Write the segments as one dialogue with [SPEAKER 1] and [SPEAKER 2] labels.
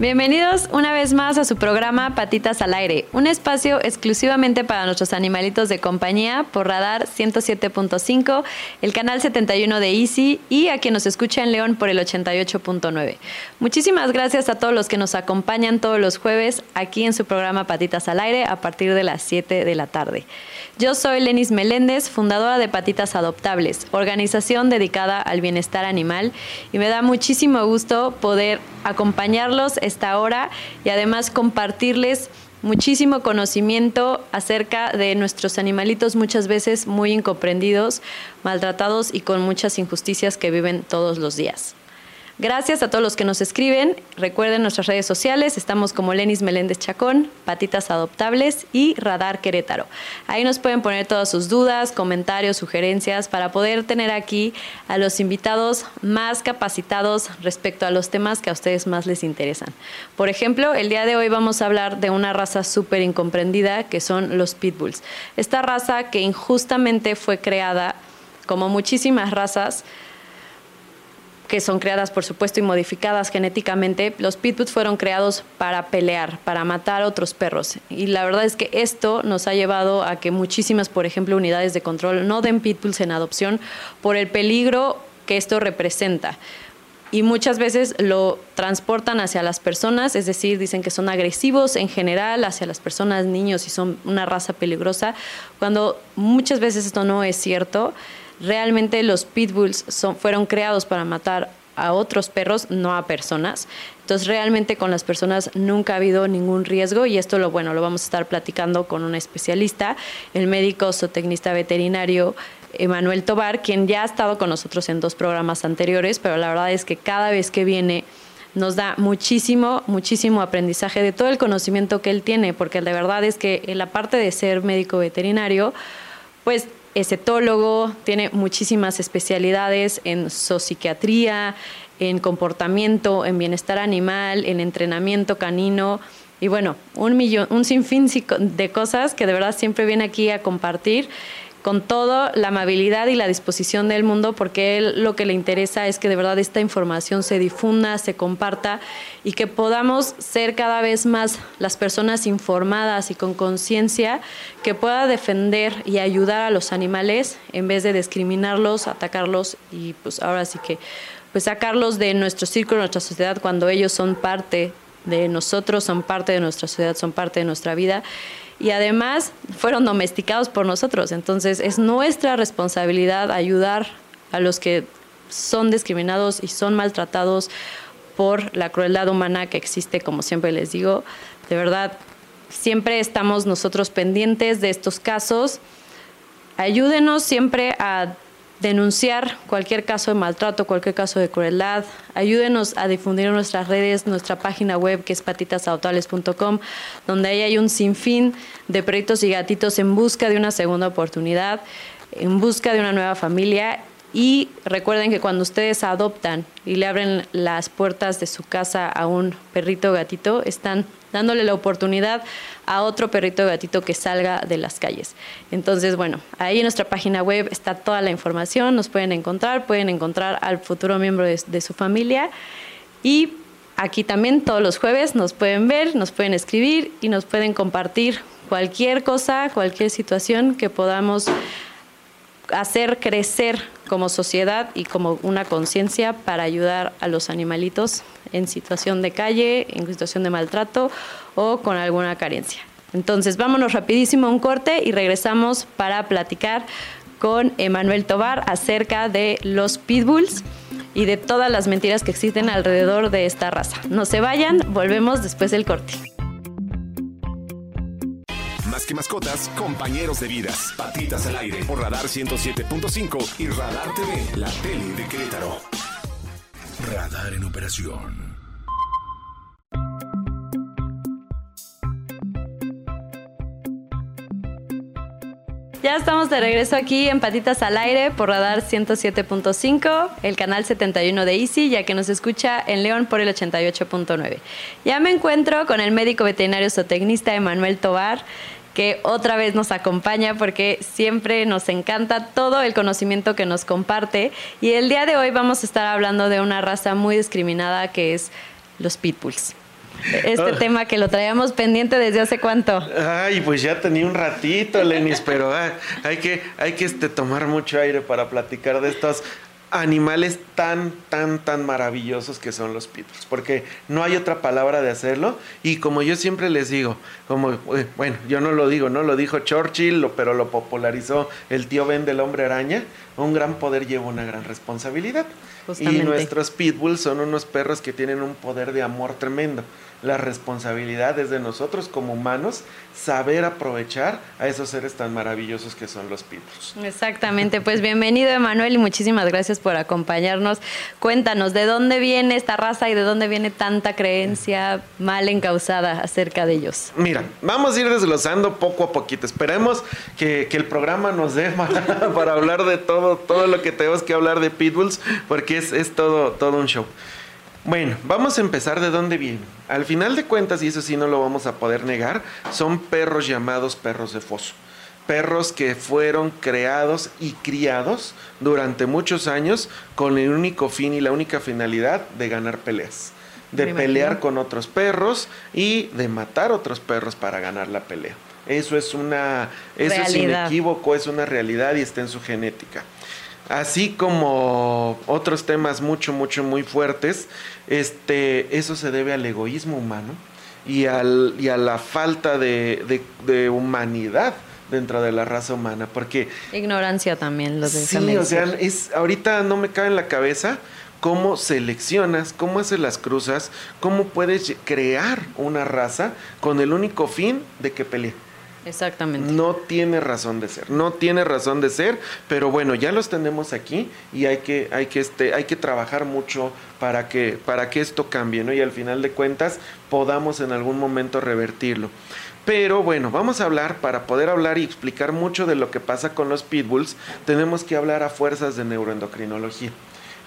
[SPEAKER 1] Bienvenidos una vez más a su programa Patitas al Aire, un espacio exclusivamente para nuestros animalitos de compañía por Radar 107.5, el canal 71 de Easy y a quien nos escucha en León por el 88.9. Muchísimas gracias a todos los que nos acompañan todos los jueves aquí en su programa Patitas al Aire a partir de las 7 de la tarde. Yo soy Lenis Meléndez, fundadora de Patitas Adoptables, organización dedicada al bienestar animal y me da muchísimo gusto poder acompañarlos esta hora y además compartirles muchísimo conocimiento acerca de nuestros animalitos muchas veces muy incomprendidos, maltratados y con muchas injusticias que viven todos los días. Gracias a todos los que nos escriben. Recuerden nuestras redes sociales. Estamos como Lenis Meléndez Chacón, Patitas Adoptables y Radar Querétaro. Ahí nos pueden poner todas sus dudas, comentarios, sugerencias para poder tener aquí a los invitados más capacitados respecto a los temas que a ustedes más les interesan. Por ejemplo, el día de hoy vamos a hablar de una raza súper incomprendida que son los pitbulls. Esta raza que injustamente fue creada como muchísimas razas que son creadas, por supuesto, y modificadas genéticamente, los pitbulls fueron creados para pelear, para matar a otros perros. Y la verdad es que esto nos ha llevado a que muchísimas, por ejemplo, unidades de control no den pitbulls en adopción por el peligro que esto representa. Y muchas veces lo transportan hacia las personas, es decir, dicen que son agresivos en general hacia las personas, niños y son una raza peligrosa, cuando muchas veces esto no es cierto realmente los pitbulls son, fueron creados para matar a otros perros, no a personas. Entonces, realmente con las personas nunca ha habido ningún riesgo y esto lo bueno, lo vamos a estar platicando con un especialista, el médico zootecnista veterinario Emanuel Tobar, quien ya ha estado con nosotros en dos programas anteriores, pero la verdad es que cada vez que viene nos da muchísimo, muchísimo aprendizaje de todo el conocimiento que él tiene, porque la verdad es que la parte de ser médico veterinario, pues es etólogo, tiene muchísimas especialidades en zoopsiquiatría, en comportamiento, en bienestar animal, en entrenamiento canino y bueno, un millón, un sinfín de cosas que de verdad siempre viene aquí a compartir con toda la amabilidad y la disposición del mundo, porque él lo que le interesa es que de verdad esta información se difunda, se comparta y que podamos ser cada vez más las personas informadas y con conciencia que pueda defender y ayudar a los animales en vez de discriminarlos, atacarlos y pues ahora sí que pues sacarlos de nuestro círculo, de nuestra sociedad cuando ellos son parte de nosotros, son parte de nuestra sociedad, son parte de nuestra vida y además fueron domesticados por nosotros. Entonces es nuestra responsabilidad ayudar a los que son discriminados y son maltratados por la crueldad humana que existe, como siempre les digo. De verdad, siempre estamos nosotros pendientes de estos casos. Ayúdenos siempre a denunciar cualquier caso de maltrato, cualquier caso de crueldad. Ayúdenos a difundir nuestras redes, nuestra página web que es patitasadoptables.com, donde ahí hay un sinfín de perritos y gatitos en busca de una segunda oportunidad, en busca de una nueva familia. Y recuerden que cuando ustedes adoptan y le abren las puertas de su casa a un perrito o gatito, están dándole la oportunidad a otro perrito gatito que salga de las calles. Entonces, bueno, ahí en nuestra página web está toda la información, nos pueden encontrar, pueden encontrar al futuro miembro de, de su familia y aquí también todos los jueves nos pueden ver, nos pueden escribir y nos pueden compartir cualquier cosa, cualquier situación que podamos hacer crecer como sociedad y como una conciencia para ayudar a los animalitos en situación de calle, en situación de maltrato o con alguna carencia. Entonces, vámonos rapidísimo a un corte y regresamos para platicar con Emanuel Tobar acerca de los pitbulls y de todas las mentiras que existen alrededor de esta raza. No se vayan, volvemos después del corte
[SPEAKER 2] que mascotas, compañeros de vidas. Patitas al aire por Radar 107.5 y Radar TV, la tele de Querétaro. Radar en operación.
[SPEAKER 1] Ya estamos de regreso aquí en Patitas al Aire por Radar 107.5, el canal 71 de Easy, ya que nos escucha en León por el 88.9. Ya me encuentro con el médico veterinario zootecnista Emanuel Tobar, que otra vez nos acompaña porque siempre nos encanta todo el conocimiento que nos comparte. Y el día de hoy vamos a estar hablando de una raza muy discriminada que es los pitbulls este ah. tema que lo traíamos pendiente desde hace cuánto.
[SPEAKER 3] Ay, pues ya tenía un ratito, Lenis, pero ah, hay que, hay que este, tomar mucho aire para platicar de estos animales tan, tan, tan maravillosos que son los pitbulls, porque no hay otra palabra de hacerlo. Y como yo siempre les digo, como, eh, bueno, yo no lo digo, no lo dijo Churchill, pero lo popularizó el tío Ben del hombre araña, un gran poder lleva una gran responsabilidad. Y nuestros pitbulls son unos perros que tienen un poder de amor tremendo la responsabilidad es de nosotros como humanos saber aprovechar a esos seres tan maravillosos que son los pitbulls.
[SPEAKER 1] Exactamente, pues bienvenido Emanuel y muchísimas gracias por acompañarnos. Cuéntanos, ¿de dónde viene esta raza y de dónde viene tanta creencia mal encausada acerca de ellos?
[SPEAKER 3] Mira, vamos a ir desglosando poco a poquito. Esperemos que, el programa nos dé para, hablar de todo, todo lo que tenemos que hablar de pitbulls, porque es, es todo, todo un show. Bueno, vamos a empezar de dónde viene. Al final de cuentas, y eso sí no lo vamos a poder negar, son perros llamados perros de foso. Perros que fueron creados y criados durante muchos años con el único fin y la única finalidad de ganar peleas. De pelear con otros perros y de matar otros perros para ganar la pelea. Eso es una, eso es inequívoco, es una realidad y está en su genética así como otros temas mucho, mucho, muy fuertes, este, eso se debe al egoísmo humano y, al, y a la falta de, de, humanidad dentro de la raza humana, porque...
[SPEAKER 1] Ignorancia también, lo de
[SPEAKER 3] Sí, o sea, es, ahorita no me cabe en la cabeza cómo seleccionas, cómo haces las cruzas, cómo puedes crear una raza con el único fin de que pelee.
[SPEAKER 1] Exactamente.
[SPEAKER 3] No tiene razón de ser, no tiene razón de ser, pero bueno, ya los tenemos aquí y hay que, hay que, este, hay que trabajar mucho para que, para que esto cambie, ¿no? Y al final de cuentas podamos en algún momento revertirlo. Pero bueno, vamos a hablar, para poder hablar y explicar mucho de lo que pasa con los pitbulls, tenemos que hablar a fuerzas de neuroendocrinología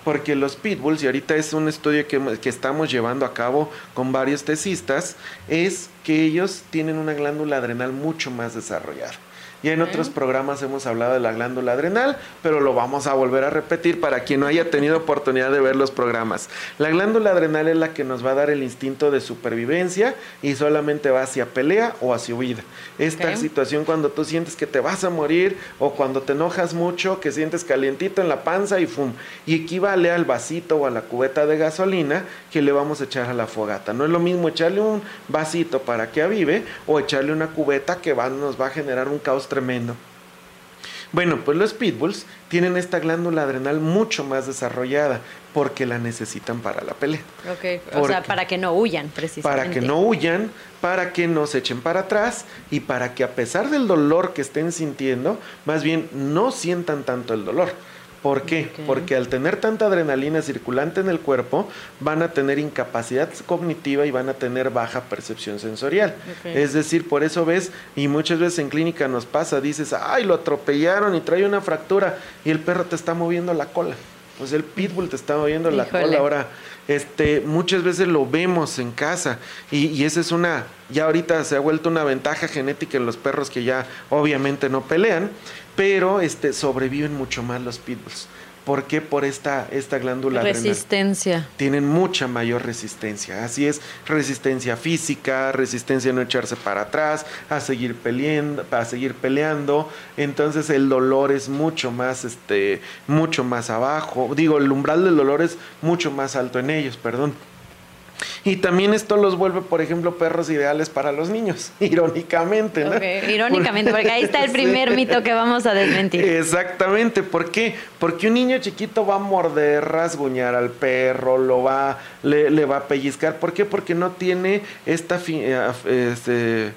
[SPEAKER 3] porque los pitbulls, y ahorita es un estudio que, que, estamos llevando a cabo con varios tesistas, es que ellos tienen una glándula adrenal mucho más desarrollada. Ya en otros programas hemos hablado de la glándula adrenal, pero lo vamos a volver a repetir para quien no haya tenido oportunidad de ver los programas. La glándula adrenal es la que nos va a dar el instinto de supervivencia y solamente va hacia pelea o hacia huida. Esta situación cuando tú sientes que te vas a morir o cuando te enojas mucho, que sientes calientito en la panza y fum. Y equivale al vasito o a la cubeta de gasolina que le vamos a echar a la fogata. No es lo mismo echarle un vasito para que avive o echarle una cubeta que va, nos va a generar un caos tremendo. Bueno, pues los pitbulls tienen esta glándula adrenal mucho más desarrollada porque la necesitan para la pelea.
[SPEAKER 1] Ok, o sea, para que no huyan, precisamente.
[SPEAKER 3] Para que no huyan, para que no se echen para atrás y para que a pesar del dolor que estén sintiendo, más bien no sientan tanto el dolor. ¿Por qué? Porque al tener tanta adrenalina circulante en el cuerpo, van a tener incapacidad cognitiva y van a tener baja percepción sensorial. Es decir, por eso ves, y muchas veces en clínica nos pasa, dices, ay, lo atropellaron y trae una fractura y el perro te está moviendo la cola. Pues el pitbull te está moviendo la cola. Ahora, este, muchas veces lo vemos en casa y, y esa es una, ya ahorita se ha vuelto una ventaja genética en los perros que ya obviamente no pelean pero este, sobreviven mucho más los pitbulls. ¿Por qué? Por esta, esta glándula
[SPEAKER 1] Resistencia.
[SPEAKER 3] Tienen mucha mayor resistencia. Así es, resistencia física, resistencia a no echarse para atrás, a seguir peleando, a seguir peleando. Entonces el dolor es mucho más, este, mucho más abajo. Digo, el umbral del dolor es mucho más alto en ellos, perdón. Y también esto los vuelve, por ejemplo, perros ideales para los niños, irónicamente, ¿no?
[SPEAKER 1] irónicamente, porque ahí está el primer mito que vamos a desmentir.
[SPEAKER 3] Exactamente, ¿por qué? Porque un niño chiquito va a morder, rasguñar al perro, lo va, le, va a pellizcar. ¿Por qué? Porque no tiene esta eh, este,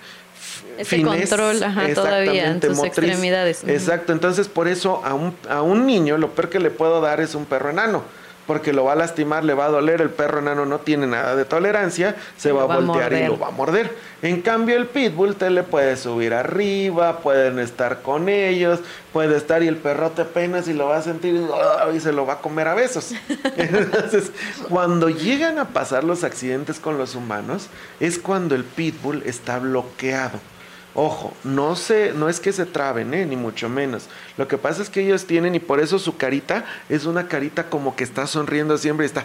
[SPEAKER 1] ese control todavía en sus extremidades.
[SPEAKER 3] Exacto, entonces por eso a un, a un niño lo peor que le puedo dar es un perro enano porque lo va a lastimar, le va a doler, el perro enano no tiene nada de tolerancia, se va a voltear y lo va a morder. En cambio el pitbull te le puede subir arriba, pueden estar con ellos, puede estar y el perro te apenas y lo va a sentir y se lo va a comer a besos. Entonces, cuando llegan a pasar los accidentes con los humanos, es cuando el pitbull está bloqueado. Ojo, no, se, no es que se traben, ¿eh? ni mucho menos. Lo que pasa es que ellos tienen, y por eso su carita es una carita como que está sonriendo siempre y está...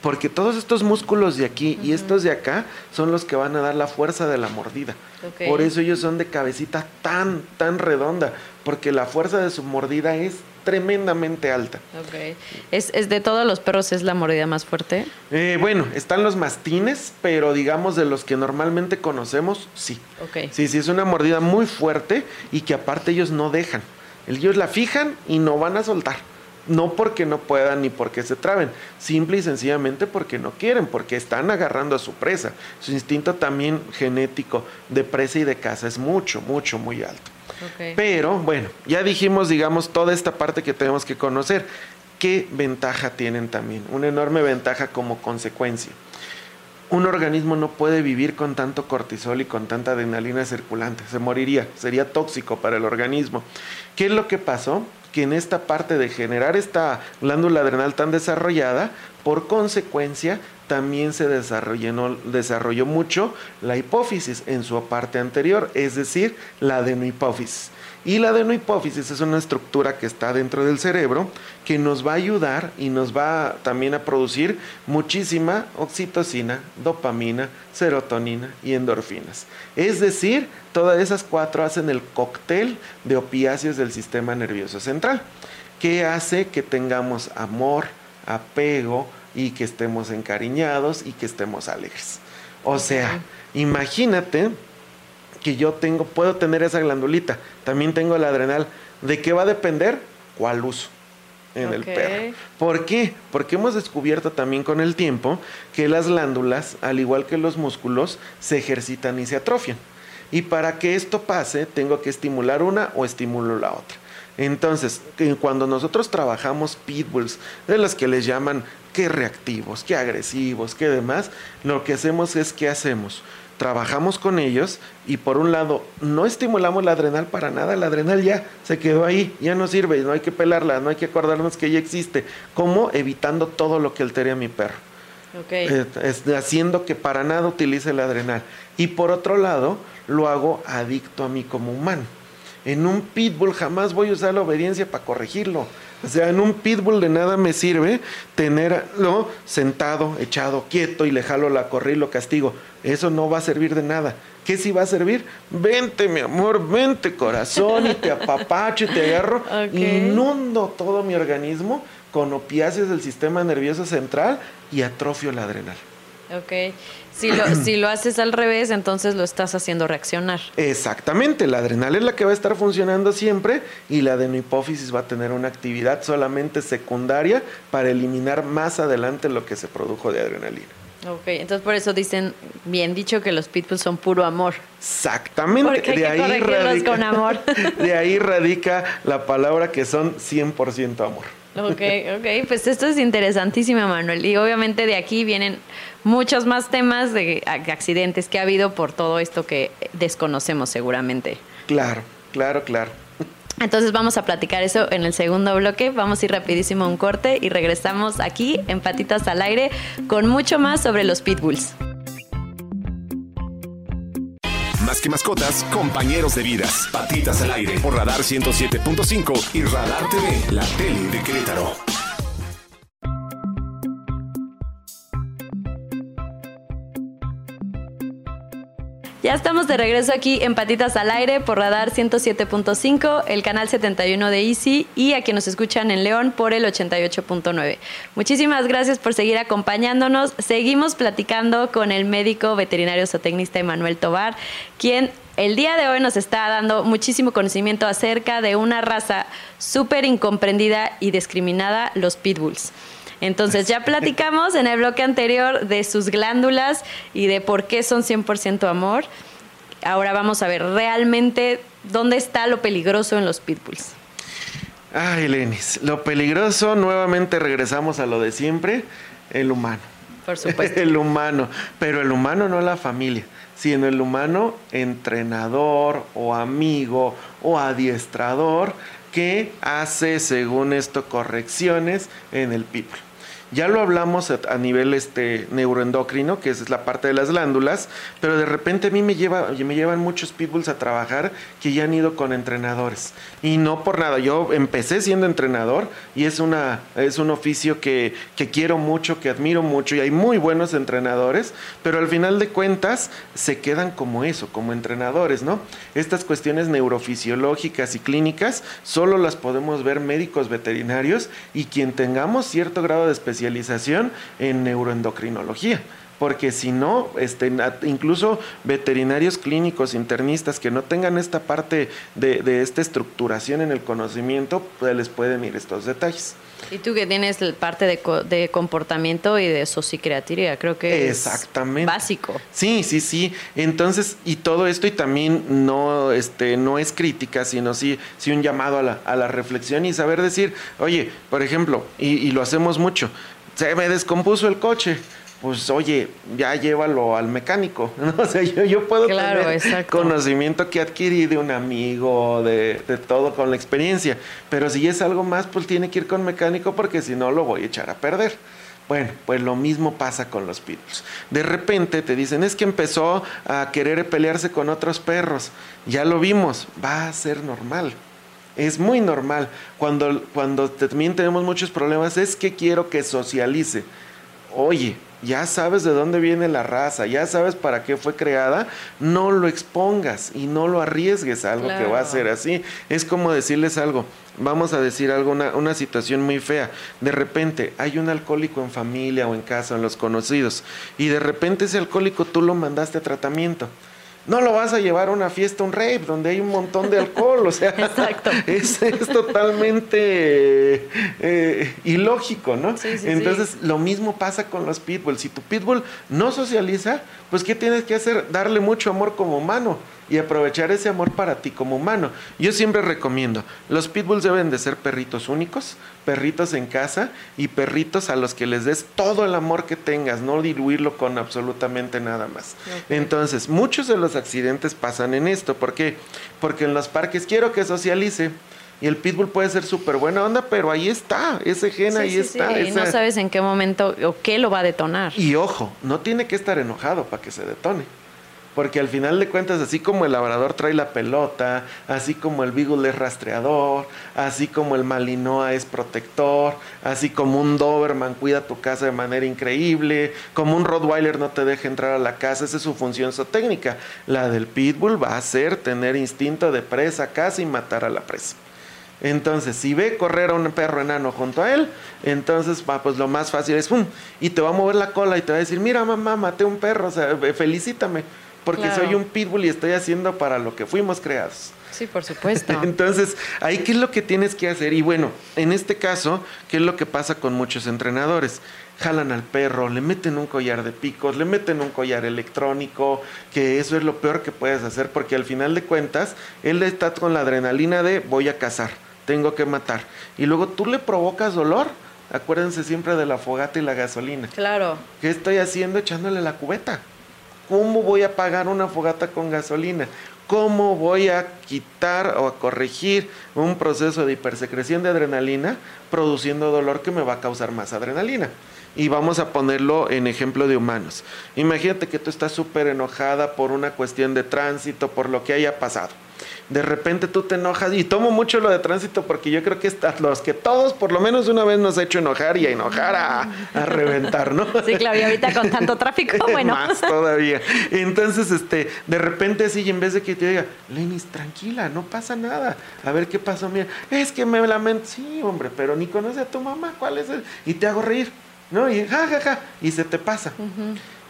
[SPEAKER 3] Porque todos estos músculos de aquí y estos de acá son los que van a dar la fuerza de la mordida. Por eso ellos son de cabecita tan, tan redonda, porque la fuerza de su mordida es tremendamente alta.
[SPEAKER 1] Okay. ¿Es, de todos los perros es la mordida más fuerte?
[SPEAKER 3] Eh, bueno, están los mastines, pero digamos de los que normalmente conocemos, sí.
[SPEAKER 1] Okay.
[SPEAKER 3] Sí, sí, es una mordida muy fuerte y que aparte ellos no dejan. Ellos la fijan y no van a soltar. No porque no puedan ni porque se traben, simple y sencillamente porque no quieren, porque están agarrando a su presa. Su instinto también genético de presa y de caza es mucho, mucho, muy alto. Pero bueno, ya dijimos, digamos, toda esta parte que tenemos que conocer. ¿Qué ventaja tienen también? Una enorme ventaja como consecuencia. Un organismo no puede vivir con tanto cortisol y con tanta adrenalina circulante. Se moriría, sería tóxico para el organismo. ¿Qué es lo que pasó? Que en esta parte de generar esta glándula adrenal tan desarrollada, por consecuencia, también se desarrolló, mucho la hipófisis en su parte anterior, es decir, la adenohipófisis. Y la adenohipófisis es una estructura que está dentro del cerebro que nos va a ayudar y nos va también a producir muchísima oxitocina, dopamina, serotonina y endorfinas. Es decir, todas esas cuatro hacen el cóctel de opiáceos del sistema nervioso central, que hace que tengamos amor, apego, y que estemos encariñados y que estemos alegres. O sea, imagínate que yo tengo, puedo tener esa glandulita, también tengo el adrenal. ¿De qué va a depender? ¿Cuál uso? en el perro. ¿Por qué? Porque hemos descubierto también con el tiempo que las glándulas, al igual que los músculos, se ejercitan y se atrofian. Y para que esto pase, tengo que estimular una o estimulo la otra. Entonces, cuando nosotros trabajamos pitbulls, de los que les llaman qué reactivos, qué agresivos, qué demás, lo que hacemos es que hacemos trabajamos con ellos y por un lado no estimulamos la adrenal para nada, la adrenal ya se quedó ahí, ya no sirve, no hay que pelarla, no hay que acordarnos que ya existe, como evitando todo lo que altere a mi perro.
[SPEAKER 1] Okay.
[SPEAKER 3] haciendo que para nada utilice la adrenal. Y por otro lado, lo hago adicto a mí como humano. En un pitbull jamás voy a usar la obediencia para corregirlo. O sea, en un pitbull de nada me sirve tenerlo sentado, echado, quieto y le jalo la correa y lo castigo. Eso no va a servir de nada. ¿Qué sí va a servir? Vente, mi amor, vente, corazón, y te apapacho y te agarro. Inundo todo mi organismo con opiáceos del sistema nervioso central y atrofio la adrenal.
[SPEAKER 1] Ok. Si lo, si lo haces al revés, entonces lo estás haciendo reaccionar.
[SPEAKER 3] Exactamente, la adrenal es la que va a estar funcionando siempre y la adenohipófisis va a tener una actividad solamente secundaria para eliminar más adelante lo que se produjo de adrenalina.
[SPEAKER 1] Ok, entonces por eso dicen, bien dicho, que los pitbulls son puro amor.
[SPEAKER 3] Exactamente.
[SPEAKER 1] Porque de ahí radica, con amor.
[SPEAKER 3] De ahí radica la palabra que son 100% amor.
[SPEAKER 1] Ok, ok, pues esto es interesantísimo, Manuel. Y obviamente de aquí vienen muchos más temas de accidentes que ha habido por todo esto que desconocemos seguramente.
[SPEAKER 3] Claro, claro, claro.
[SPEAKER 1] Entonces vamos a platicar eso en el segundo bloque. Vamos a ir rapidísimo a un corte y regresamos aquí en Patitas al Aire con mucho más sobre los pitbulls.
[SPEAKER 2] Más que mascotas, compañeros de vidas. Patitas al Aire por Radar 107.5 y Radar TV, la tele de Querétaro.
[SPEAKER 1] Ya estamos de regreso aquí en Patitas al Aire por Radar 107.5, el canal 71 de Easy y a quienes nos escuchan en León por el 88.9. Muchísimas gracias por seguir acompañándonos. Seguimos platicando con el médico veterinario zootecnista Emanuel Tobar, quien el día de hoy nos está dando muchísimo conocimiento acerca de una raza súper incomprendida y discriminada, los pitbulls. Entonces ya platicamos en el bloque anterior de sus glándulas y de por qué son 100% amor. Ahora vamos a ver realmente dónde está lo peligroso en los pitbulls.
[SPEAKER 3] Ay, Lenis, lo peligroso, nuevamente regresamos a lo de siempre, el humano.
[SPEAKER 1] Por supuesto.
[SPEAKER 3] el humano, pero el humano no la familia, sino el humano entrenador o amigo o adiestrador que hace, según esto, correcciones en el people. Ya lo hablamos a, nivel este neuroendocrino, que es la parte de las glándulas, pero de repente a mí me, lleva, me llevan muchos pitbulls a trabajar que ya han ido con entrenadores. Y no por nada, yo empecé siendo entrenador y es, una, es un oficio que, que quiero mucho, que admiro mucho y hay muy buenos entrenadores, pero al final de cuentas se quedan como eso, como entrenadores, ¿no? Estas cuestiones neurofisiológicas y clínicas solo las podemos ver médicos veterinarios y quien tengamos cierto grado de especialización especialización en neuroendocrinología porque si no, este, incluso veterinarios clínicos, internistas que no tengan esta parte de, esta estructuración en el conocimiento, pues les pueden ir estos detalles.
[SPEAKER 1] Y tú que tienes parte de, comportamiento y de sociocreatividad, creo que
[SPEAKER 3] Exactamente.
[SPEAKER 1] es básico.
[SPEAKER 3] Sí, sí, sí. Entonces, y todo esto, y también no, este, no es crítica, sino sí, sí un llamado a la, a la reflexión y saber decir, oye, por ejemplo, y, lo hacemos mucho, se me descompuso el coche pues oye, ya llévalo al mecánico, ¿no? O sea, yo, puedo tener conocimiento que adquirí de un amigo, de, de, todo con la experiencia, pero si es algo más, pues tiene que ir con mecánico porque si no lo voy a echar a perder. Bueno, pues lo mismo pasa con los pitbulls. De repente te dicen, es que empezó a querer pelearse con otros perros. Ya lo vimos, va a ser normal. Es muy normal. Cuando, cuando también tenemos muchos problemas, es que quiero que socialice. Oye, ya sabes de dónde viene la raza, ya sabes para qué fue creada, no lo expongas y no lo arriesgues a algo que va a ser así. Es como decirles algo, vamos a decir algo, una, una, situación muy fea. De repente hay un alcohólico en familia o en casa, en los conocidos, y de repente ese alcohólico tú lo mandaste a tratamiento no lo vas a llevar a una fiesta, un rave, donde hay un montón de alcohol, o sea, Es, totalmente eh, ilógico, ¿no? Entonces, lo mismo pasa con los pitbulls. Si tu pitbull no socializa, pues ¿qué tienes que hacer? Darle mucho amor como humano y aprovechar ese amor para ti como humano. Yo siempre recomiendo, los pitbulls deben de ser perritos únicos, perritos en casa y perritos a los que les des todo el amor que tengas, no diluirlo con absolutamente nada más. Entonces, muchos de los accidentes pasan en esto, ¿por qué? Porque en los parques quiero que socialice. Y el pitbull puede ser súper buena onda, pero ahí está, ese gen ahí está.
[SPEAKER 1] Y no sabes en qué momento o qué lo va a detonar.
[SPEAKER 3] Y ojo, no tiene que estar enojado para que se detone porque al final de cuentas, así como el labrador trae la pelota, así como el beagle es rastreador, así como el malinois es protector, así como un doberman cuida tu casa de manera increíble, como un rottweiler no te deja entrar a la casa, esa es su función técnica. La del pitbull va a ser tener instinto de presa, casa y matar a la presa. Entonces, si ve correr a un perro enano junto a él, entonces va, pues lo más fácil es ¡pum! Y te va a mover la cola y te va a decir, mira mamá, maté un perro, o sea, felicítame porque soy un pitbull y estoy haciendo para lo que fuimos creados.
[SPEAKER 1] Sí, por supuesto.
[SPEAKER 3] Entonces, ahí qué es lo que tienes que hacer. Y bueno, en este caso, ¿qué es lo que pasa con muchos entrenadores? Jalan al perro, le meten un collar de picos, le meten un collar electrónico, que eso es lo peor que puedes hacer, porque al final de cuentas, él está con la adrenalina de voy a cazar, tengo que matar. Y luego tú le provocas dolor. Acuérdense siempre de la fogata y la gasolina.
[SPEAKER 1] Claro.
[SPEAKER 3] ¿Qué estoy haciendo? Echándole la cubeta. ¿Cómo voy a pagar una fogata con gasolina? ¿Cómo voy a quitar o a corregir un proceso de hipersecreción de adrenalina produciendo dolor que me va a causar más adrenalina? Y vamos a ponerlo en ejemplo de humanos. Imagínate que tú estás súper enojada por una cuestión de tránsito, por lo que haya pasado de repente tú te enojas y tomo mucho lo de tránsito porque yo creo que estás los que todos por lo menos una vez nos ha hecho enojar y a enojar a, reventar, ¿no?
[SPEAKER 1] Sí, y ahorita con tanto tráfico, bueno.
[SPEAKER 3] Más todavía. Entonces, este, de repente así, y en vez de que te diga, Lenis, tranquila, no pasa nada. A ver qué pasó, mira, es que me lamento. Sí, hombre, pero ni conoce a tu mamá, ¿cuál es el? Y te hago reír, ¿no? Y ja, ja, ja, y se te pasa.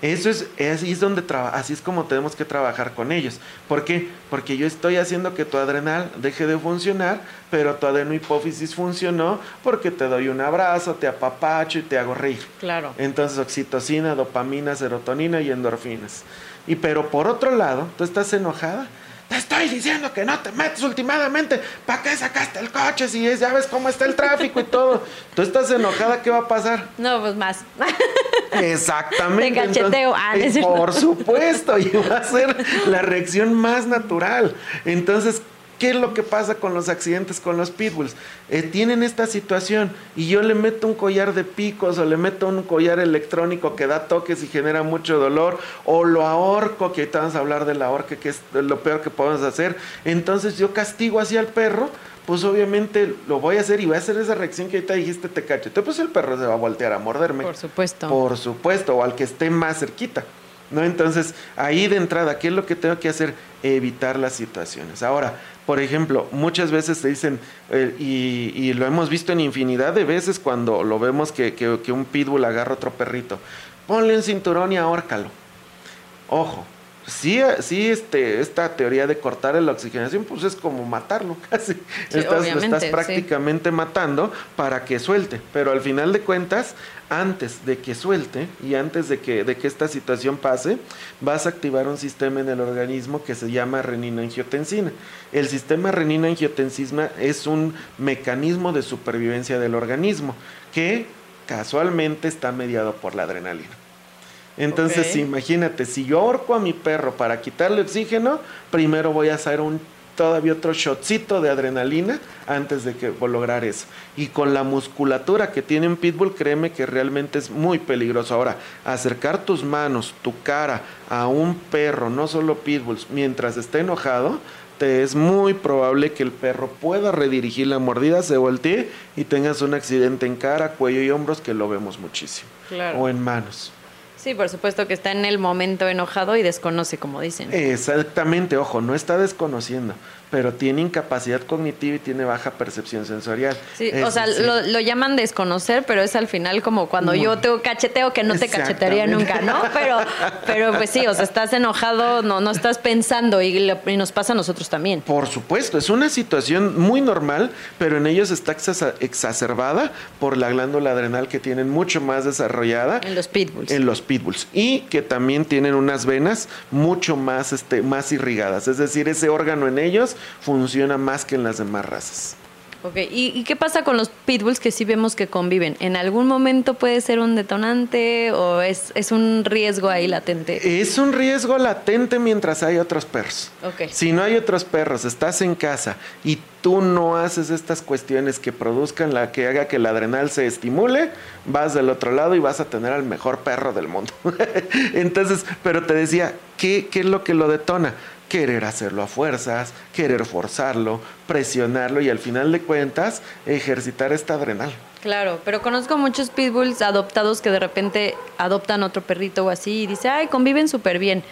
[SPEAKER 3] Eso es, así es donde así es como tenemos que trabajar con ellos. ¿Por qué? Porque yo estoy haciendo que tu adrenal deje de funcionar, pero tu adenohipófisis funcionó porque te doy un abrazo, te apapacho y te hago reír.
[SPEAKER 1] Claro.
[SPEAKER 3] Entonces oxitocina, dopamina, serotonina y endorfinas. Y pero por otro lado, tú estás enojada te estoy diciendo que no te metes últimamente, ¿para qué sacaste el coche si ya ves cómo está el tráfico y todo? Tú estás enojada, ¿qué va a pasar?
[SPEAKER 1] No, pues más.
[SPEAKER 3] Exactamente.
[SPEAKER 1] Te cacheteo. Ah, ¿no es
[SPEAKER 3] Entonces,
[SPEAKER 1] cierto?
[SPEAKER 3] por supuesto, y va a ser la reacción más natural. Entonces, ¿qué es lo que pasa con los accidentes con los pitbulls? Eh, tienen esta situación y yo le meto un collar de picos o le meto un collar electrónico que da toques y genera mucho dolor o lo ahorco, que ahorita vamos a hablar del ahorque, que es lo peor que podemos hacer. Entonces yo castigo así al perro pues obviamente lo voy a hacer y voy a hacer esa reacción que ahorita dijiste te cacheteo, pues el perro se va a voltear a morderme.
[SPEAKER 1] Por supuesto.
[SPEAKER 3] Por supuesto, o al que esté más cerquita. ¿No? Entonces, ahí de entrada, ¿qué es lo que tengo que hacer? Evitar las situaciones. Ahora, por ejemplo, muchas veces te dicen, eh, y, lo hemos visto en infinidad de veces cuando lo vemos que, que- que un pitbull agarra otro perrito, ponle un cinturón y ahórcalo. Ojo, sí, sí este, esta teoría de cortar la oxigenación, pues es como matarlo casi.
[SPEAKER 1] Sí,
[SPEAKER 3] estás, lo estás
[SPEAKER 1] sí.
[SPEAKER 3] prácticamente matando para que suelte. Pero al final de cuentas, antes de que suelte y antes de que, de que esta situación pase, vas a activar un sistema en el organismo que se llama renina-angiotensina. El sistema renina-angiotensina es un mecanismo de supervivencia del organismo que casualmente está mediado por la adrenalina. Entonces, imagínate, si yo ahorco a mi perro para quitarle oxígeno, primero voy a hacer un todavía otro shotcito de adrenalina antes de que lograr eso. Y con la musculatura que tiene un pitbull, créeme que realmente es muy peligroso. Ahora, acercar tus manos, tu cara a un perro, no solo pitbulls, mientras esté enojado, te es muy probable que el perro pueda redirigir la mordida, se voltee y tengas un accidente en cara, cuello y hombros que lo vemos muchísimo.
[SPEAKER 1] Claro.
[SPEAKER 3] O en manos.
[SPEAKER 1] Sí, por supuesto que está en el momento enojado y desconoce, como dicen.
[SPEAKER 3] Exactamente, ojo, no está desconociendo, pero tiene incapacidad cognitiva y tiene baja percepción sensorial.
[SPEAKER 1] Sí, o sea,
[SPEAKER 3] sí.
[SPEAKER 1] lo, lo llaman desconocer, pero es al final como cuando yo te cacheteo que no te cachetearía nunca. ¿no? Pero, pero pues sí, o sea, estás enojado, no, no estás pensando y, lo- y nos pasa a nosotros también.
[SPEAKER 3] Por supuesto, es una situación muy normal, pero en ellos está exacerbada por la glándula adrenal que tienen mucho más desarrollada
[SPEAKER 1] En los pitbulls.
[SPEAKER 3] en los pitbulls y que también tienen unas venas mucho más, este, más irrigadas. Es decir, ese órgano en ellos funciona más que en las demás razas.
[SPEAKER 1] Ok, ¿Y, y qué pasa con los pitbulls que sí vemos que conviven? ¿En algún momento puede ser un detonante o es, es un riesgo ahí latente?
[SPEAKER 3] Es un riesgo latente mientras hay otros perros.
[SPEAKER 1] Ok.
[SPEAKER 3] Si no hay otros perros, estás en casa y tú no haces estas cuestiones que produzcan la que haga que el adrenal se estimule, vas del otro lado y vas a tener al mejor perro del mundo. Entonces, pero te decía, ¿qué, qué es lo que lo detona? Querer hacerlo a fuerzas, querer forzarlo, presionarlo y al final de cuentas ejercitar esta adrenal.
[SPEAKER 1] Claro, pero conozco muchos pitbulls adoptados que de repente adoptan otro perrito o así y dice, ay, conviven súper bien.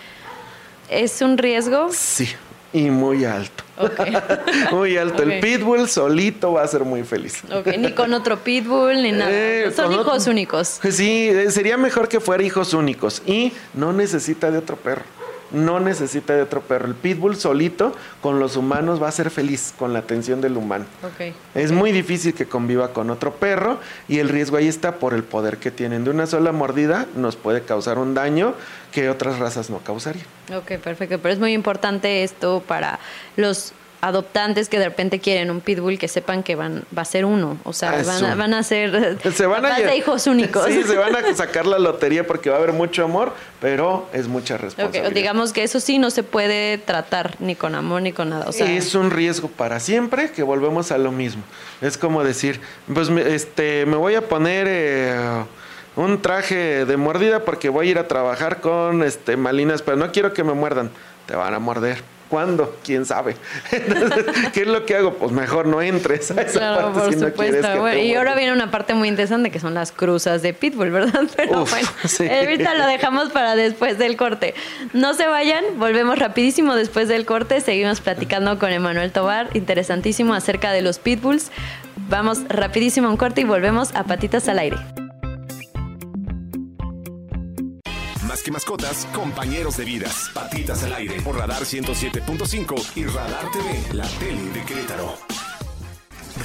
[SPEAKER 1] ¿Es un riesgo?
[SPEAKER 3] Sí, y muy alto. Muy alto. El pitbull solito va a ser muy feliz.
[SPEAKER 1] Ok, ni con otro pitbull ni nada.
[SPEAKER 3] Eh,
[SPEAKER 1] Son
[SPEAKER 3] con
[SPEAKER 1] hijos
[SPEAKER 3] otro-
[SPEAKER 1] únicos.
[SPEAKER 3] Sí, eh, sería mejor que fuera hijos únicos y no necesita de otro perro. No necesita de otro perro. El pitbull solito con los humanos va a ser feliz con la atención del humano. Es muy difícil que conviva con otro perro y el riesgo ahí está por el poder que tienen. De una sola mordida nos puede causar un daño que otras razas no causarían.
[SPEAKER 1] Ok, perfecto. Pero es muy importante esto para los adoptantes que de repente quieren un pitbull que sepan que van va a ser uno, o sea,
[SPEAKER 3] Ah,
[SPEAKER 1] van a, van a ser
[SPEAKER 3] Se van a
[SPEAKER 1] de hijos únicos.
[SPEAKER 3] Sí, se van a sacar la lotería porque va a haber mucho amor, pero es mucha responsabilidad.
[SPEAKER 1] digamos que eso sí no se puede tratar ni con amor ni con nada, o sea,
[SPEAKER 3] es un riesgo para siempre que volvemos a lo mismo. Es como decir, pues me- este, me voy a poner eh, un traje de mordida porque voy a ir a trabajar con este, malinas, pero no quiero que me muerdan. Te van a morder. ¿Cuándo? ¿Quién sabe? Entonces, ¿qué es lo que hago? Pues mejor no entres a esa
[SPEAKER 1] Claro,
[SPEAKER 3] parte
[SPEAKER 1] por
[SPEAKER 3] si no
[SPEAKER 1] supuesto.
[SPEAKER 3] que
[SPEAKER 1] Bueno,
[SPEAKER 3] te
[SPEAKER 1] y ahora viene una parte muy interesante que son las cruzas de Pitbull, ¿verdad? Pero
[SPEAKER 3] Uf,
[SPEAKER 1] bueno,
[SPEAKER 3] sí.
[SPEAKER 1] ahorita lo dejamos para después del corte. No se vayan, volvemos rapidísimo después del corte. Seguimos platicando con Emanuel Tobar, interesantísimo acerca de los Pitbulls. Vamos rapidísimo a un corte y volvemos a Patitas al Aire.
[SPEAKER 2] Que mascotas, compañeros de vidas. Patitas al aire por Radar 107.5 y Radar TV, la tele de Querétaro.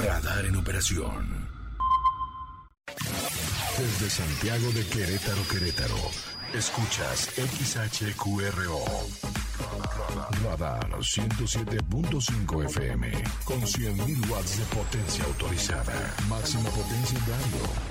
[SPEAKER 4] Radar en operación. Desde Santiago de Querétaro, Querétaro. Escuchas XHQRO. Radar 107.5 FM con 100.000 watts de potencia autorizada. Máxima potencia en radio.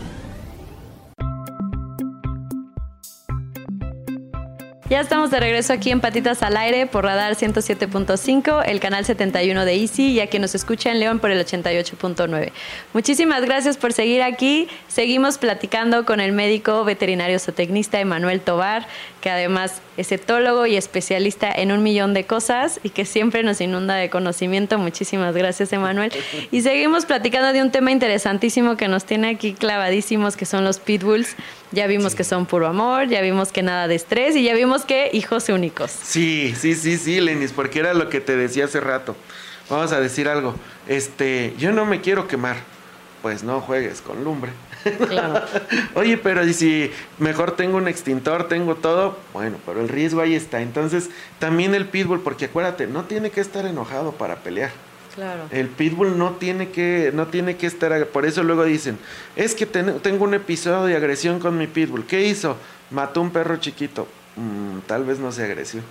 [SPEAKER 1] Ya estamos de regreso aquí en Patitas al Aire por Radar 107.5, el canal 71 de Easy y a quien nos escucha en León por el 88.9. Muchísimas gracias por seguir aquí. Seguimos platicando con el médico veterinario zootecnista Emanuel Tobar, que además es etólogo y especialista en un millón de cosas y que siempre nos inunda de conocimiento. Muchísimas gracias, Emanuel. Y seguimos platicando de un tema interesantísimo que nos tiene aquí clavadísimos, que son los pitbulls. Ya vimos que son puro amor, ya vimos que nada de estrés y ya vimos que hijos únicos.
[SPEAKER 3] Sí, sí, sí, sí, Lenis, porque era lo que te decía hace rato. Vamos a decir algo. Este, yo no me quiero quemar. Pues no juegues con lumbre.
[SPEAKER 1] Claro.
[SPEAKER 3] Oye, pero ¿y si mejor tengo un extintor, tengo todo? Bueno, pero el riesgo ahí está. Entonces, también el pitbull, porque acuérdate, no tiene que estar enojado para pelear.
[SPEAKER 1] Claro.
[SPEAKER 3] El pitbull no tiene que no tiene que estar por eso luego dicen, es que ten- tengo un episodio de agresión con mi pitbull. ¿Qué hizo? Mató un perro chiquito. Mm, tal vez no sea agresión.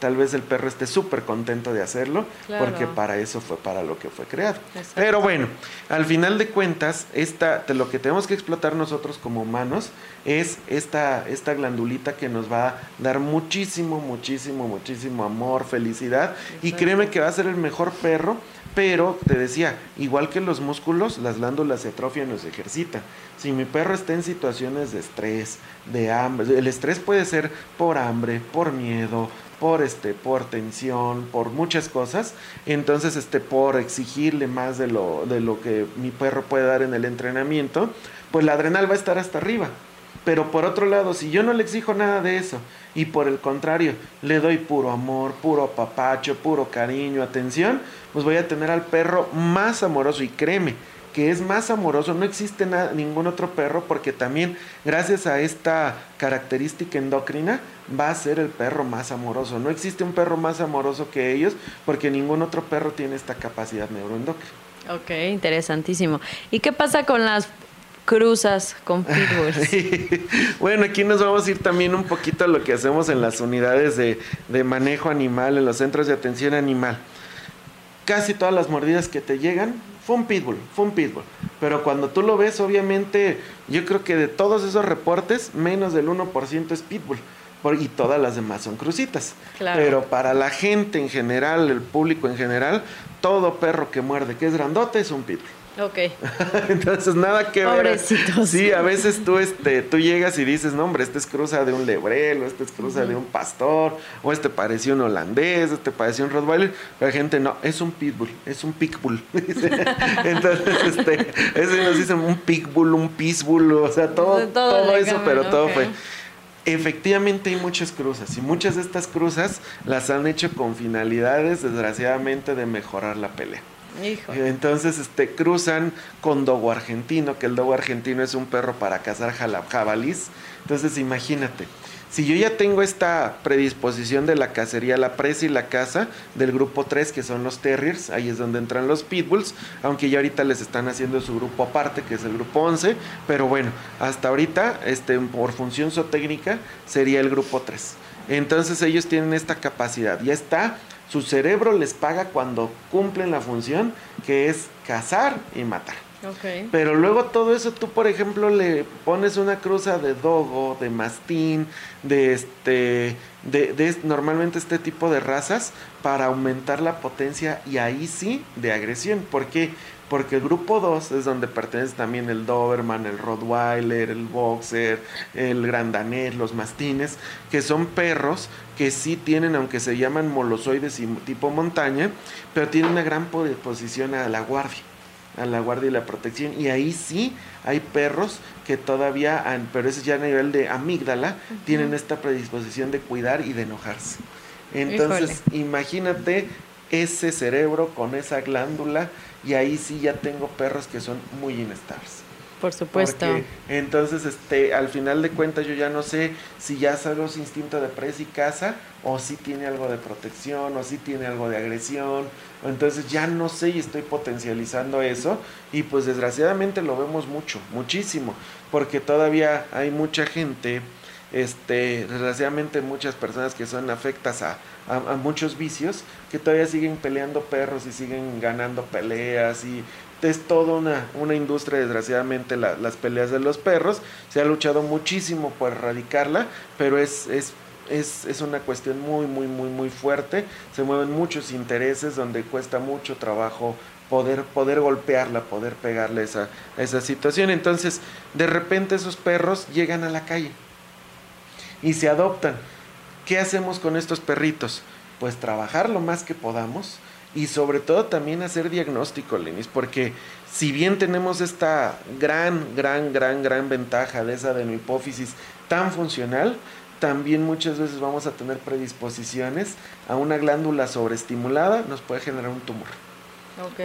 [SPEAKER 3] Tal vez el perro esté súper contento de hacerlo,
[SPEAKER 1] Claro.
[SPEAKER 3] porque para eso fue para lo que fue creado.
[SPEAKER 1] Exacto.
[SPEAKER 3] Pero bueno, al final de cuentas, esta, lo que tenemos que explotar nosotros como humanos es esta, esta glandulita que nos va a dar muchísimo, muchísimo, muchísimo amor, felicidad. Y créeme que va a ser el mejor perro, pero te decía, igual que los músculos, las glándulas se atrofian o se ejercitan. Si mi perro está en situaciones de estrés, de hambre, el estrés puede ser por hambre, por miedo, por este por tensión, por muchas cosas, entonces este por exigirle más de lo de lo que mi perro puede dar en el entrenamiento, pues la adrenal va a estar hasta arriba. Pero por otro lado, si yo no le exijo nada de eso y por el contrario le doy puro amor, puro apapacho, puro cariño, atención, pues voy a tener al perro más amoroso y créeme que es más amoroso, no existe ningún otro perro porque también gracias a esta característica endocrina va a ser el perro más amoroso. No existe un perro más amoroso que ellos porque ningún otro perro tiene esta capacidad neuroendocrina.
[SPEAKER 1] Ok, interesantísimo. ¿Y qué pasa con las cruzas con pitbulls?
[SPEAKER 3] bueno, aquí nos vamos a ir también un poquito a lo que hacemos en las unidades de, de manejo animal, en los centros de atención animal. Casi todas las mordidas que te llegan fue un pitbull, fue un pitbull. Pero cuando tú lo ves, obviamente, yo creo que de todos esos reportes, menos del 1% es pitbull. Por- y todas las demás son crucitas.
[SPEAKER 1] Claro.
[SPEAKER 3] Pero para la gente en general, el público en general, todo perro que muerde, que es grandote, es un pitbull.
[SPEAKER 1] Ok.
[SPEAKER 3] Entonces nada que ver.
[SPEAKER 1] Pobrecitos.
[SPEAKER 3] Sí, a veces tú este tú llegas y dices, "No, hombre, este es cruza de un lebrel, o este es cruza de un pastor, o este pareció un holandés, este pareció un rottweiler." La gente no, es un pitbull, es un pitbull. Entonces, este, eso nos dicen un pitbull, un pitbull, o sea, todo
[SPEAKER 1] todo
[SPEAKER 3] eso, pero todo fue Efectivamente hay muchas cruzas y muchas de estas cruzas las han hecho con finalidades desgraciadamente de mejorar la pelea. Entonces, este, cruzan con dogo argentino, que el dogo argentino es un perro para cazar jabalís. Entonces, imagínate, si yo ya tengo esta predisposición de la cacería, la presa y la caza del grupo 3, que son los terriers, ahí es donde entran los pitbulls, aunque ya ahorita les están haciendo su grupo aparte, que es el grupo 11, pero bueno, hasta ahorita, este, por función zootécnica, sería el grupo 3. Entonces ellos tienen esta capacidad, ya está, su cerebro les paga cuando cumplen la función que es cazar y matar.
[SPEAKER 1] Ok.
[SPEAKER 3] Pero luego todo eso tú, por ejemplo, le pones una cruza de dogo, de mastín, de este, de, de normalmente este tipo de razas para aumentar la potencia y ahí sí de agresión. ¿Por qué? Porque el grupo 2 es donde pertenece también el Doberman, el Rottweiler, el Boxer, el Gran Danés, los mastines, que son perros que sí tienen, aunque se llaman molosoides y tipo montaña, pero tienen una gran posición a la guardia a la guardia y la protección. Y ahí sí hay perros que todavía, han- pero eso ya a nivel de amígdala, tienen esta predisposición de cuidar y de enojarse. Entonces, imagínate ese cerebro con esa glándula y ahí sí ya tengo perros que son muy inestables.
[SPEAKER 1] Por supuesto.
[SPEAKER 3] entonces, este, al final de cuentas, yo ya no sé si ya salió su instinto de presa y caza, o si tiene algo de protección, o si tiene algo de agresión. Entonces ya no sé y estoy potencializando eso. Y pues desgraciadamente lo vemos mucho, muchísimo. Porque todavía hay mucha gente, este, desgraciadamente muchas personas que son afectas a, muchos vicios, que todavía siguen peleando perros y siguen ganando peleas y es toda una, industria, desgraciadamente, las peleas de los perros. Se ha luchado muchísimo por erradicarla, pero es, es, es, es, una cuestión muy, muy, muy, muy fuerte. Se mueven muchos intereses donde cuesta mucho trabajo poder, poder golpearla, poder pegarle esa, esa situación. Entonces, de repente esos perros llegan a la calle y se adoptan. ¿Qué hacemos con estos perritos? Pues trabajar lo más que podamos y sobre todo también hacer diagnóstico, Lenis, porque si bien tenemos esta gran, gran, gran, gran ventaja de esa de hipófisis tan funcional, también muchas veces vamos a tener predisposiciones a una glándula sobreestimulada, nos puede generar un tumor.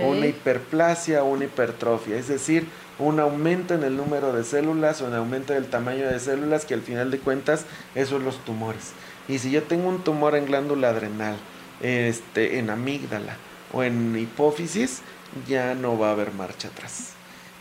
[SPEAKER 3] Una hiperplasia o una hipertrofia, es decir, un aumento en el número de células o un aumento del tamaño de células que al final de cuentas esos son los tumores. Y si yo tengo un tumor en glándula adrenal, este, en amígdala o en hipófisis, ya no va a haber marcha atrás.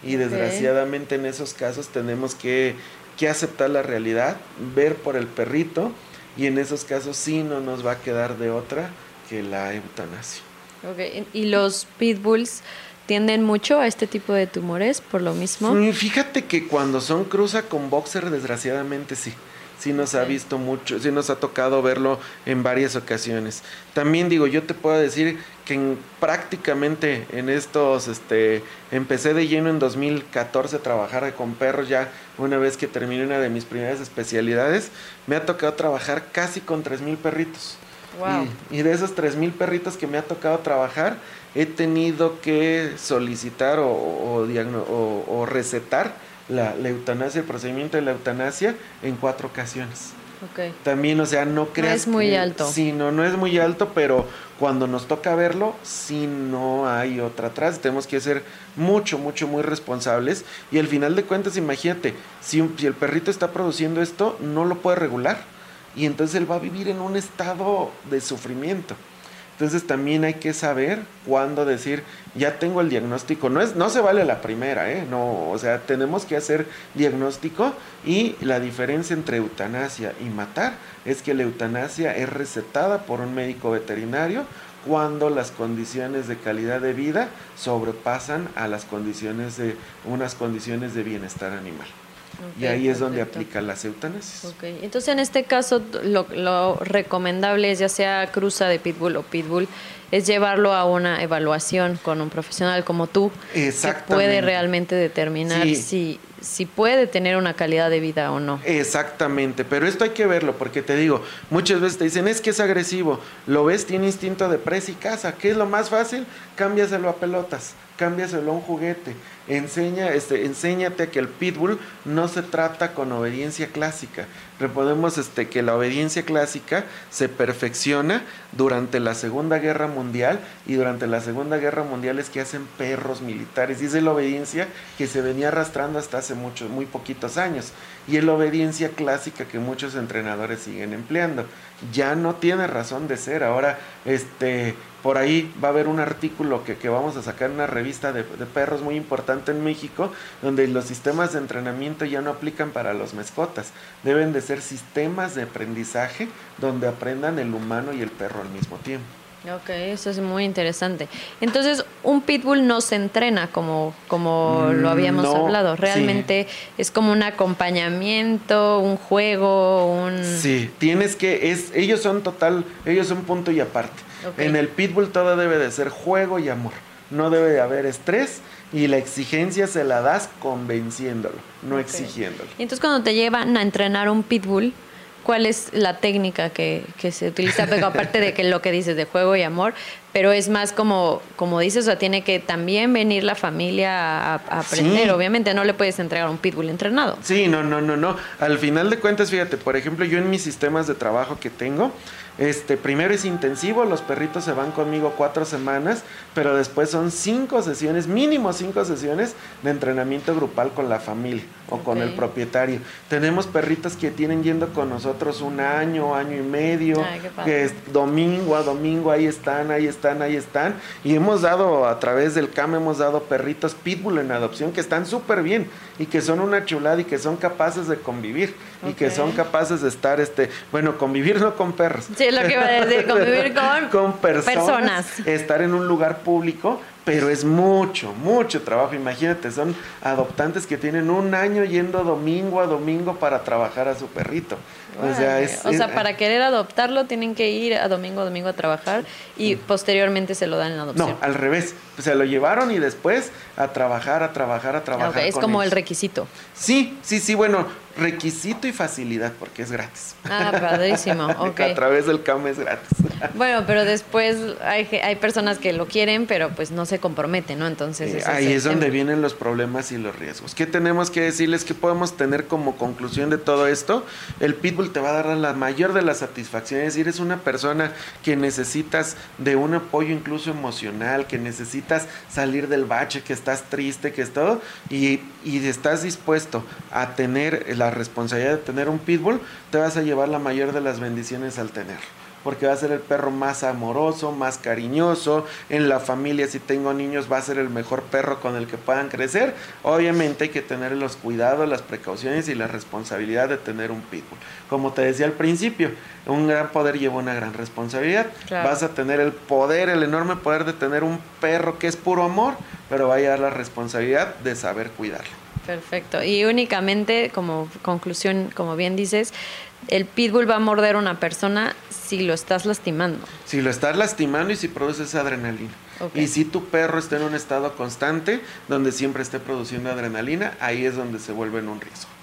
[SPEAKER 3] Y desgraciadamente en esos casos tenemos que, que aceptar la realidad, ver por el perrito y en esos casos sí no nos va a quedar de otra que la eutanasia.
[SPEAKER 1] Okay. ¿Y los pitbulls tienden mucho a este tipo de tumores por lo mismo?
[SPEAKER 3] Mm, fíjate que cuando son cruza con boxer, desgraciadamente sí sí nos ha visto mucho, sí nos ha tocado verlo en varias ocasiones. También digo, yo te puedo decir que en, prácticamente en estos, este, empecé de lleno en 2014 a trabajar con perros ya una vez que terminé una de mis primeras especialidades, me ha tocado trabajar casi con 3.000 perritos. Wow. Y, de esos 3.000 perritos que me ha tocado trabajar, he tenido que solicitar o, o, o recetar la, eutanasia, el procedimiento de la eutanasia en cuatro ocasiones. Okay. También, o sea, no creas.
[SPEAKER 1] No es muy alto.
[SPEAKER 3] Sí, no, no es muy alto, pero cuando nos toca verlo, sí no hay otra atrás. Tenemos que ser mucho, mucho, muy responsables. Y al final de cuentas, imagínate, si, si el perrito está produciendo esto, no lo puede regular. Y entonces él va a vivir en un estado de sufrimiento. Entonces también hay que saber cuándo decir, ya tengo el diagnóstico. No, es, no se vale la primera, ¿eh? No, o sea, tenemos que hacer diagnóstico y la diferencia entre eutanasia y matar es que la eutanasia es recetada por un médico veterinario cuando las condiciones de calidad de vida sobrepasan a las condiciones de unas condiciones de bienestar animal y ahí es donde aplica las eutanasia
[SPEAKER 1] Okay. Entonces, en este caso, lo, recomendable es, ya sea cruza de pitbull o pitbull, es llevarlo a una evaluación con un profesional como tú, que puede realmente determinar si, si puede tener una calidad de vida o no.
[SPEAKER 3] Exactamente, pero esto hay que verlo, porque te digo, muchas veces te dicen, es que es agresivo, lo ves, tiene instinto de presa y caza, ¿qué es lo más fácil? Cámbiaselo a pelotas, cámbiaselo a un juguete enseña, este, enséñate que el pitbull no se trata con obediencia clásica. Recordemos este, que la obediencia clásica se perfecciona durante la Segunda Guerra Mundial y durante la Segunda Guerra Mundial es que hacen perros militares y es la obediencia que se venía arrastrando hasta hace muchos, muy poquitos años y es la obediencia clásica que muchos entrenadores siguen empleando. Ya no tiene razón de ser. Ahora, este, por ahí va a haber un artículo que, vamos a sacar en una revista de, de, perros muy importante en México, donde los sistemas de entrenamiento ya no aplican para los mascotas. Deben de ser sistemas de aprendizaje donde aprendan el humano y el perro al mismo tiempo.
[SPEAKER 1] Ok, eso es muy interesante. Entonces, un pitbull no se entrena como, como lo habíamos hablado. Realmente es como un acompañamiento, un juego, un...
[SPEAKER 3] Sí, tienes que... es Ellos son total... Ellos son punto y aparte. En el pitbull todo debe de ser juego y amor. No debe de haber estrés y la exigencia se la das convenciéndolo, no exigiéndolo.
[SPEAKER 1] Entonces, cuando te llevan a entrenar un pitbull, ¿Cuál es la técnica que, se utiliza? Pero aparte de que lo que dices de juego y amor, pero es más como, como dices, o sea, tiene que también venir la familia a, a aprender.
[SPEAKER 3] Sí.
[SPEAKER 1] Obviamente no le puedes entregar un pitbull entrenado.
[SPEAKER 3] Sí, no, no, no, no. Al final de cuentas, fíjate, por ejemplo, yo en mis sistemas de trabajo que tengo, este, primero es intensivo, los perritos se van conmigo cuatro semanas, pero después son cinco sesiones, mínimo cinco sesiones de entrenamiento grupal con la familia o con el propietario. Tenemos perritos que tienen yendo con nosotros un año, año y medio,
[SPEAKER 1] Ay,
[SPEAKER 3] que es domingo a domingo, ahí están, ahí están, ahí están. Y hemos dado, a través del CAM, hemos dado perritos pitbull en adopción que están súper bien y que son una chulada y que son capaces de convivir y que son capaces de estar, este, bueno, convivir no con perros.
[SPEAKER 1] Sí, es lo que iba a decir, convivir con,
[SPEAKER 3] con personas,
[SPEAKER 1] personas.
[SPEAKER 3] estar en un lugar público, pero es mucho, mucho trabajo. Imagínate, son adoptantes que tienen un año yendo domingo a domingo para trabajar a su perrito. O sea,
[SPEAKER 1] Órale.
[SPEAKER 3] es,
[SPEAKER 1] O sea,
[SPEAKER 3] es-
[SPEAKER 1] para querer adoptarlo tienen que ir a domingo a domingo a trabajar y posteriormente se lo dan en adopción.
[SPEAKER 3] No, al revés. Se lo llevaron y después a trabajar, a trabajar, a trabajar.
[SPEAKER 1] ok, Es
[SPEAKER 3] con
[SPEAKER 1] como el requisito.
[SPEAKER 3] Sí, sí, sí, bueno, requisito y facilidad porque es gratis.
[SPEAKER 1] Ah, padrísimo, ok.
[SPEAKER 3] A través del CAM es gratis.
[SPEAKER 1] Bueno, pero después hay, hay personas que lo quieren, pero pues no se comprometen, ¿no? Entonces
[SPEAKER 3] Eh, ahí es donde vienen los problemas y los riesgos. ¿Qué tenemos que decirles? ¿Qué podemos tener como conclusión de todo esto? El pitbull te va a dar la mayor de las satisfacciones. Es decir, es una persona que necesitas de un apoyo incluso emocional, que necesitas salir del bache, que estás triste, que es todo, y, y estás dispuesto a tener la responsabilidad de tener un pitbull, te vas a llevar la mayor de las bendiciones al tenerlo porque va a ser el perro más amoroso, más cariñoso. En la familia, si tengo niños, va a ser el mejor perro con el que puedan crecer. Obviamente hay que tener los cuidados, las precauciones y la responsabilidad de tener un pitbull. Como te decía al principio, un gran poder lleva una gran responsabilidad.
[SPEAKER 1] Claro.
[SPEAKER 3] Vas a tener el poder, el enorme poder de tener un perro que es puro amor, pero va a llevar la responsabilidad de saber cuidarlo.
[SPEAKER 1] Perfecto. Y únicamente, como conclusión, como bien dices, el pitbull va a morder a una persona si lo estás lastimando.
[SPEAKER 3] Si lo estás lastimando y si produces adrenalina. Y si tu perro está en un estado constante donde siempre esté produciendo adrenalina, ahí es donde se vuelve en un riesgo.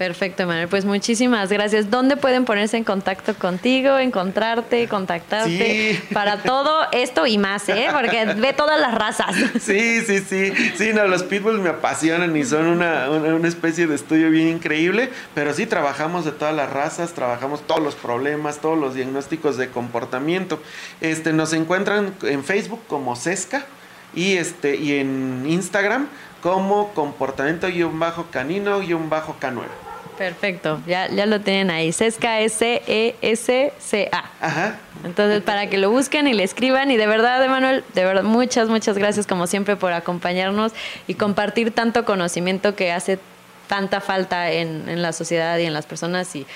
[SPEAKER 1] Perfecto, Manuel. Pues muchísimas gracias. ¿Dónde pueden ponerse en contacto contigo, encontrarte, contactarte?
[SPEAKER 3] Sí.
[SPEAKER 1] Para todo esto y más, ¿eh? Porque ve todas las razas.
[SPEAKER 3] Sí, sí, sí. Sí, no, los pitbulls me apasionan y son una, una, una especie de estudio bien increíble. Pero sí, trabajamos de todas las razas, trabajamos todos los problemas, todos los diagnósticos de comportamiento. Este, nos encuentran en Facebook como Sesca y, este, y en Instagram como comportamiento-canino-K9.
[SPEAKER 1] Perfecto, ya, ya lo tienen ahí. Sesca S-E-S-C-A.
[SPEAKER 3] Ajá.
[SPEAKER 1] Entonces, para que lo busquen y le escriban. Y de verdad, Emanuel, de verdad, muchas, muchas gracias como siempre por acompañarnos y compartir tanto conocimiento que hace tanta falta en, en la sociedad y en las personas. Y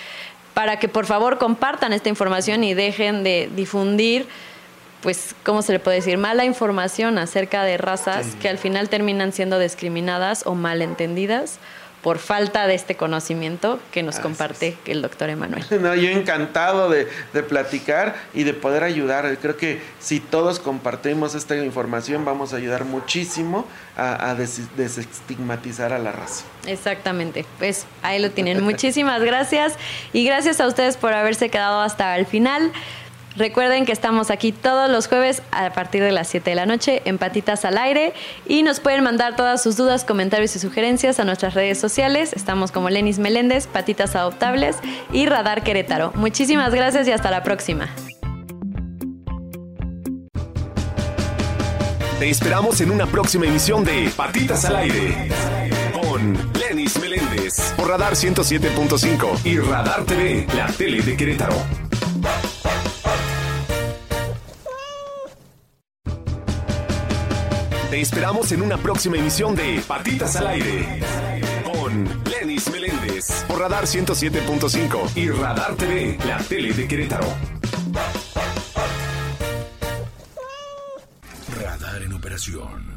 [SPEAKER 1] para que por favor compartan esta información y dejen de difundir, pues, ¿cómo se le puede decir? Mala información acerca de razas
[SPEAKER 3] Sí.
[SPEAKER 1] que al final terminan siendo discriminadas o malentendidas por falta de este conocimiento que nos
[SPEAKER 3] Así
[SPEAKER 1] comparte el doctor Emanuel.
[SPEAKER 3] No, yo encantado de, de platicar y de poder ayudar. Creo que si todos compartimos esta información vamos a ayudar muchísimo a, a des- desestigmatizar a la raza.
[SPEAKER 1] Exactamente, pues ahí lo tienen. Muchísimas gracias y gracias a ustedes por haberse quedado hasta el final. Recuerden que estamos aquí todos los jueves a partir de las 7 de la noche en Patitas al Aire y nos pueden mandar todas sus dudas, comentarios y sugerencias a nuestras redes sociales. Estamos como Lenis Meléndez, Patitas Adoptables y Radar Querétaro. Muchísimas gracias y hasta la próxima.
[SPEAKER 2] Te esperamos en una próxima emisión de Patitas al Aire con Lenis Meléndez por Radar 107.5 y Radar TV, la tele de Querétaro. Te esperamos en una próxima emisión de Patitas al Aire con Lenis Meléndez por Radar 107.5 y Radar TV, la tele de Querétaro.
[SPEAKER 4] Radar en operación.